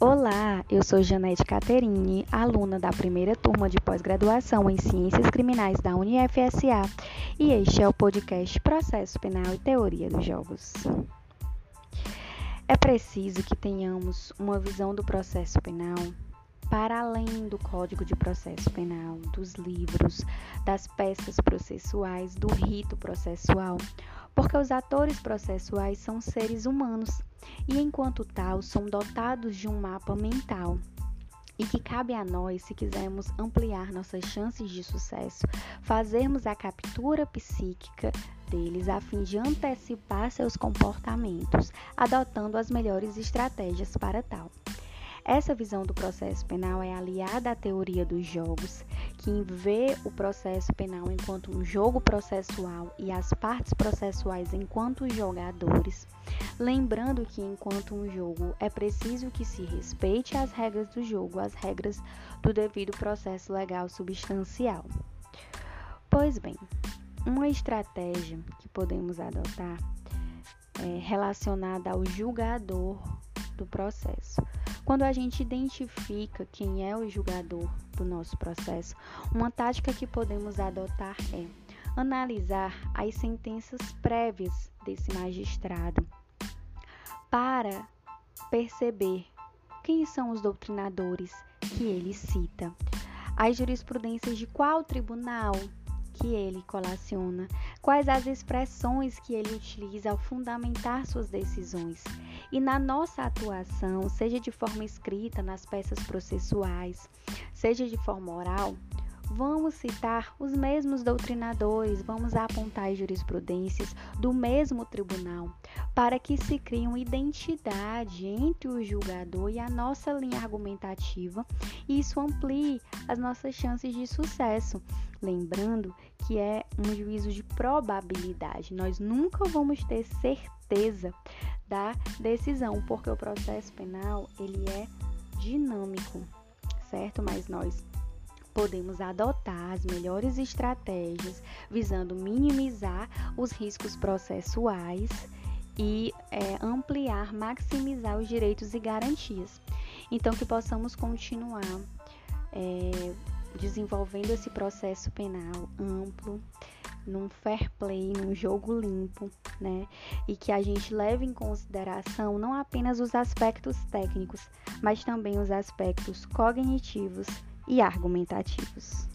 Olá, eu sou Janete Caterini, aluna da primeira turma de pós-graduação em Ciências Criminais da UniFSA, e este é o podcast Processo Penal e Teoria dos Jogos. É preciso que tenhamos uma visão do processo penal para além do Código de Processo Penal, dos livros, das peças processuais, do rito processual, porque os atores processuais são seres humanos e, enquanto tal, são dotados de um mapa mental. E que cabe a nós, se quisermos ampliar nossas chances de sucesso, fazermos a captura psíquica deles a fim de antecipar seus comportamentos, adotando as melhores estratégias para tal. Essa visão do processo penal é aliada à teoria dos jogos, que vê o processo penal enquanto um jogo processual e as partes processuais enquanto jogadores. Lembrando que, enquanto um jogo, é preciso que se respeite as regras do jogo, as regras do devido processo legal substancial. Pois bem, uma estratégia que podemos adotar é relacionada ao julgador do processo. Quando a gente identifica quem é o julgador do nosso processo, uma tática que podemos adotar é analisar as sentenças prévias desse magistrado para perceber quem são os doutrinadores que ele cita, as jurisprudências de qual tribunal que ele colaciona, quais as expressões que ele utiliza ao fundamentar suas decisões. E na nossa atuação, seja de forma escrita nas peças processuais, seja de forma oral, vamos citar os mesmos doutrinadores, vamos apontar jurisprudências do mesmo tribunal, para que se crie uma identidade entre o julgador e a nossa linha argumentativa, e isso amplie as nossas chances de sucesso. Lembrando que é um juízo de probabilidade, nós nunca vamos ter certeza da decisão, porque o processo penal ele é dinâmico, certo? Mas nós podemos adotar as melhores estratégias visando minimizar os riscos processuais e é, ampliar, maximizar os direitos e garantias. Então, que possamos continuar é, desenvolvendo esse processo penal amplo, num fair play, num jogo limpo, né? E que a gente leve em consideração não apenas os aspectos técnicos, mas também os aspectos cognitivos e argumentativos.